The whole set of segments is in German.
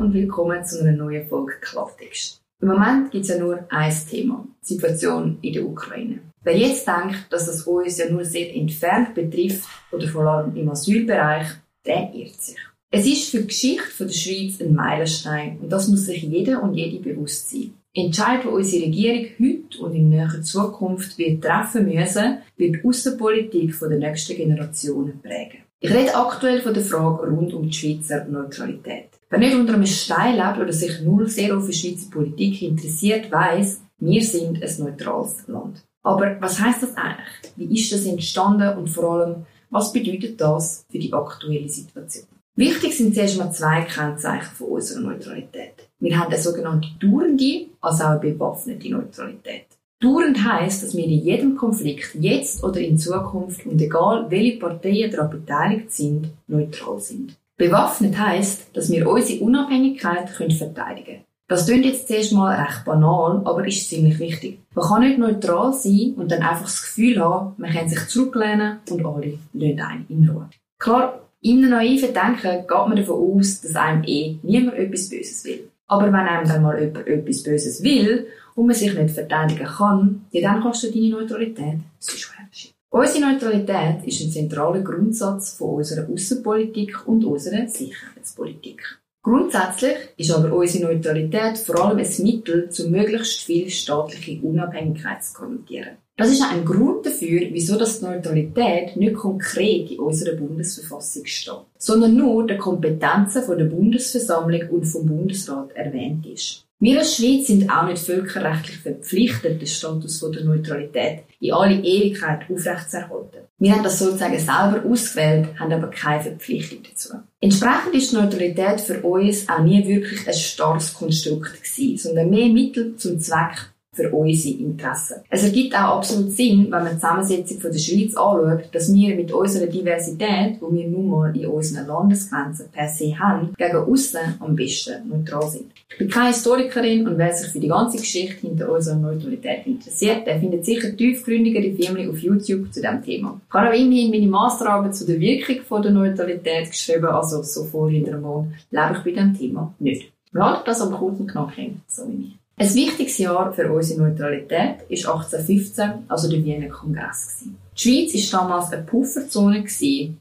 und willkommen zu einer neuen Folge Klartext. Im Moment gibt es ja nur ein Thema, die Situation in der Ukraine. Wer jetzt denkt, dass das uns ja nur sehr entfernt betrifft oder vor allem im Asylbereich, der irrt sich. Es ist für die Geschichte der Schweiz ein Meilenstein und das muss sich jeder und jede bewusst sein. Entscheid, die unsere Regierung heute und in näherer Zukunft wird treffen müssen, wird die Außenpolitik der nächsten Generationen prägen. Ich rede aktuell von der Frage rund um die Schweizer Neutralität. Wer nicht unter einem Stein lebt oder sich nur sehr auf die Schweizer Politik interessiert, weiß, wir sind ein neutrales Land. Aber was heißt das eigentlich? Wie ist das entstanden und vor allem, was bedeutet das für die aktuelle Situation? Wichtig sind zuerst mal zwei Kennzeichen von unserer Neutralität. Wir haben eine sogenannte dauernde, also auch eine bewaffnete Neutralität. Dauernd heisst, dass wir in jedem Konflikt, jetzt oder in Zukunft und egal welche Parteien daran beteiligt sind, neutral sind. Bewaffnet heisst, dass wir unsere Unabhängigkeit können verteidigen können. Das klingt jetzt zuerst mal recht banal, aber ist ziemlich wichtig. Man kann nicht neutral sein und dann einfach das Gefühl haben, man kann sich zurücklehnen und alle lassen einen in Ruhe. Klar, in einem naiven Denken geht man davon aus, dass einem eh niemand etwas Böses will. Aber wenn einem dann mal jemand etwas Böses will und man sich nicht verteidigen kann, ja, dann kostet deine Neutralität sonst Häppchen. Unsere Neutralität ist ein zentraler Grundsatz von unserer Außenpolitik und unserer Sicherheitspolitik. Grundsätzlich ist aber unsere Neutralität vor allem ein Mittel, zu möglichst viel staatliche Unabhängigkeit zu garantieren. Das ist auch ein Grund dafür, wieso das Neutralität nicht konkret in unserer Bundesverfassung steht, sondern nur der Kompetenzen der Bundesversammlung und vom Bundesrat erwähnt ist. Wir als Schweiz sind auch nicht völkerrechtlich verpflichtet, den Status der Neutralität in alle Ewigkeit aufrechtzuerhalten. Wir haben das sozusagen selber ausgewählt, haben aber keine Verpflichtung dazu. Entsprechend ist die Neutralität für uns auch nie wirklich ein starres Konstrukt gewesen, sondern mehr Mittel zum Zweck für unsere Interessen. Es ergibt auch absolut Sinn, wenn man die Zusammensetzung von der Schweiz anschaut, dass wir mit unserer Diversität, wo wir nun mal in unseren Landesgrenzen per se haben, gegen aussen am besten neutral sind. Ich bin keine Historikerin und wer sich für die ganze Geschichte hinter unserer Neutralität interessiert, der findet sicher tiefgründigere Filme auf YouTube zu diesem Thema. Ich habe auch immerhin meine Masterarbeit zu der Wirkung von der Neutralität geschrieben, also so vor hinter dem Mond, lebe ich bei diesem Thema nicht. Halten das kurz und knackig, so wie ich. Ein wichtiges Jahr für unsere Neutralität war 1815, also der Wiener Kongress. Die Schweiz war damals eine Pufferzone,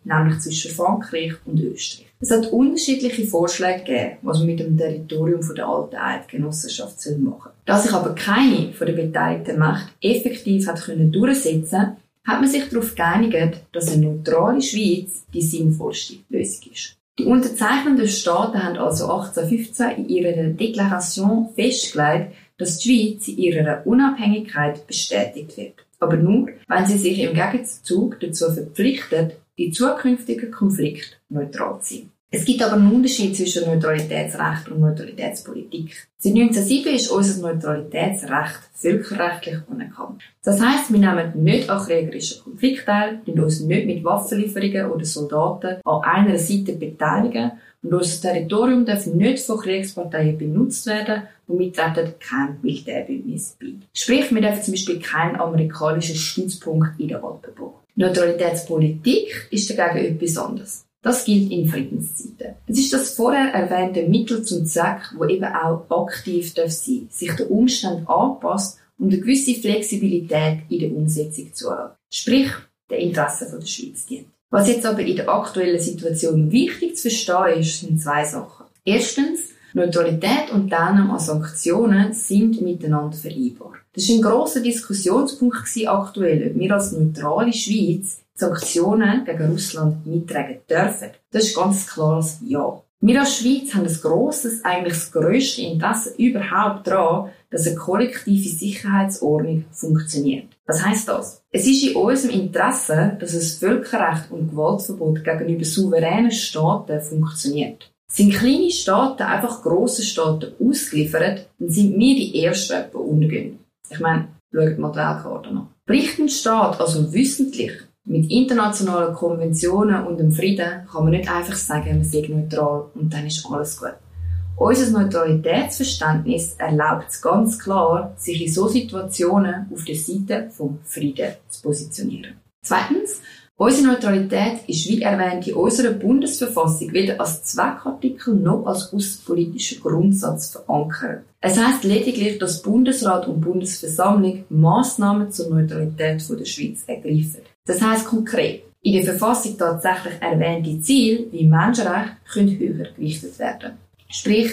nämlich zwischen Frankreich und Österreich. Es hat unterschiedliche Vorschläge gegeben, was man mit dem Territorium der alten Eidgenossenschaft machen soll. Da sich aber keine den beteiligten Mächten effektiv hat können durchsetzen hat man sich darauf geeinigt, dass eine neutrale Schweiz die sinnvollste Lösung ist. Die unterzeichnenden Staaten haben also 1815 in ihrer Deklaration festgelegt, dass die Schweiz in ihrer Unabhängigkeit bestätigt wird. Aber nur, wenn sie sich im Gegenzug dazu verpflichtet, in zukünftigen Konflikten neutral zu sein. Es gibt aber einen Unterschied zwischen Neutralitätsrecht und Neutralitätspolitik. Seit 1907 ist unser Neutralitätsrecht völkerrechtlich anerkannt. Das heisst, wir nehmen nicht an kriegerischen Konflikten teil, uns nicht mit Waffenlieferungen oder Soldaten an einer Seite beteiligen und unser Territorium darf nicht von Kriegsparteien benutzt werden und wir treten kein Militärbündnis bei. Sprich, wir dürfen zum Beispiel keinen amerikanischen Stützpunkt in der Alpen bauen. Neutralitätspolitik ist dagegen etwas anderes. Das gilt in Friedenszeiten. Es ist das vorher erwähnte Mittel zum Zweck, wo eben auch aktiv darf sein, sich den Umständen anpasst und eine gewisse Flexibilität in der Umsetzung zu haben. Sprich, der Interessen der Schweiz dient. Was jetzt aber in der aktuellen Situation wichtig zu verstehen ist, sind zwei Sachen. Erstens, Neutralität und Teilnahme an Sanktionen sind miteinander vereinbar. Das war ein grosser Diskussionspunkt aktuell, ob wir als neutrale Schweiz Sanktionen gegen Russland mittragen dürfen. Das ist ganz klares Ja. Wir als Schweiz haben ein grosses, eigentlich das grösste Interesse überhaupt daran, dass eine kollektive Sicherheitsordnung funktioniert. Was heißt das? Es ist in unserem Interesse, dass das Völkerrecht und Gewaltverbot gegenüber souveränen Staaten funktioniert. Sind kleine Staaten einfach grosse Staaten ausgeliefert, dann sind wir die Ersten, die untergehen. Ich meine, schaut mal die Weltkarte an. Bricht ein Staat also wissentlich mit internationalen Konventionen und dem Frieden kann man nicht einfach sagen, man sei neutral und dann ist alles gut. Unser Neutralitätsverständnis erlaubt es ganz klar, sich in so Situationen auf der Seite vom Frieden zu positionieren. Zweitens, Unsere Neutralität ist, wie erwähnt, in unserer Bundesverfassung weder als Zweckartikel noch als außenpolitischer Grundsatz verankert. Es heißt lediglich, dass Bundesrat und Bundesversammlung Maßnahmen zur Neutralität der Schweiz ergreifen. Das heißt konkret, in der Verfassung tatsächlich erwähnte Ziele wie Menschenrechte können höher gewichtet werden. Sprich,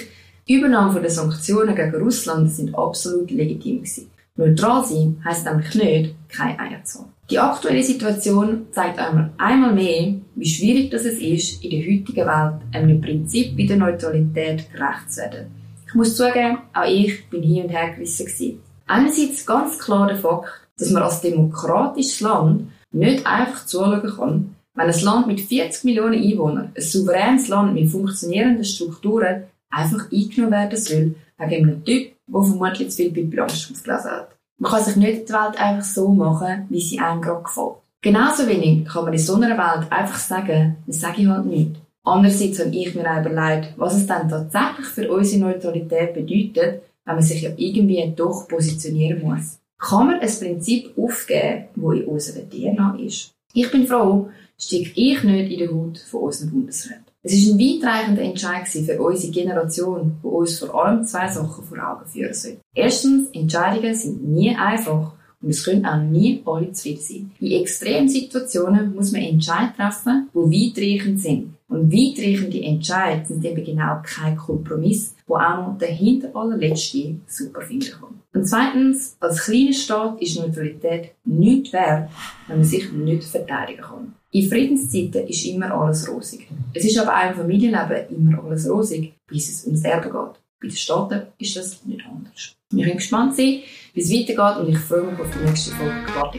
die Übernahme der Sanktionen gegen Russland sind absolut legitim gewesen. Neutral sein heisst nämlich nicht, kein Eier zu haben. Die aktuelle Situation zeigt einmal, einmal mehr, wie schwierig das es ist, in der heutigen Welt einem Prinzip wie der Neutralität gerecht zu werden. Ich muss zugeben, auch ich bin hier und her gewesen. Einerseits ganz klar der Fakt, dass man als demokratisches Land nicht einfach zuschauen kann, wenn ein Land mit 40 Millionen Einwohnern, ein souveränes Land mit funktionierenden Strukturen, einfach eingenommen werden soll, wegen einem Typ, der vermutlich zu viel bei Blanche aufgelesen hat. Man kann sich nicht die Welt einfach so machen, wie sie einem gerade gefällt. Genauso wenig kann man in so einer Welt einfach sagen, das sage ich halt nicht. Andererseits habe ich mir auch überlegt, was es dann tatsächlich für unsere Neutralität bedeutet, wenn man sich ja irgendwie doch positionieren muss. Kann man ein Prinzip aufgeben, das in unserer DNA ist? Ich bin froh, stecke ich nicht in der Haut von unserem Bundesrat. Es war ein weitreichender Entscheid für unsere Generation, die uns vor allem zwei Sachen vor Augen führen soll. Erstens, Entscheidungen sind nie einfach und es können auch nie alle zufrieden sein. In extremen Situationen muss man Entscheidungen treffen, die weitreichend sind. Und weitreichende Entscheidungen sind eben genau kein Kompromiss, wo auch noch der hinter allerletzte super finden kann. Und zweitens, als kleiner Staat ist Neutralität nichts wert, wenn man sich nicht verteidigen kann. In Friedenszeiten ist immer alles rosig. Es ist aber auch im Familienleben immer alles rosig, bis es ums Erbe geht. Bei den Staaten ist das nicht anders. Wir können gespannt sein, wie es weitergeht und ich freue mich auf die nächste Folge. Warte,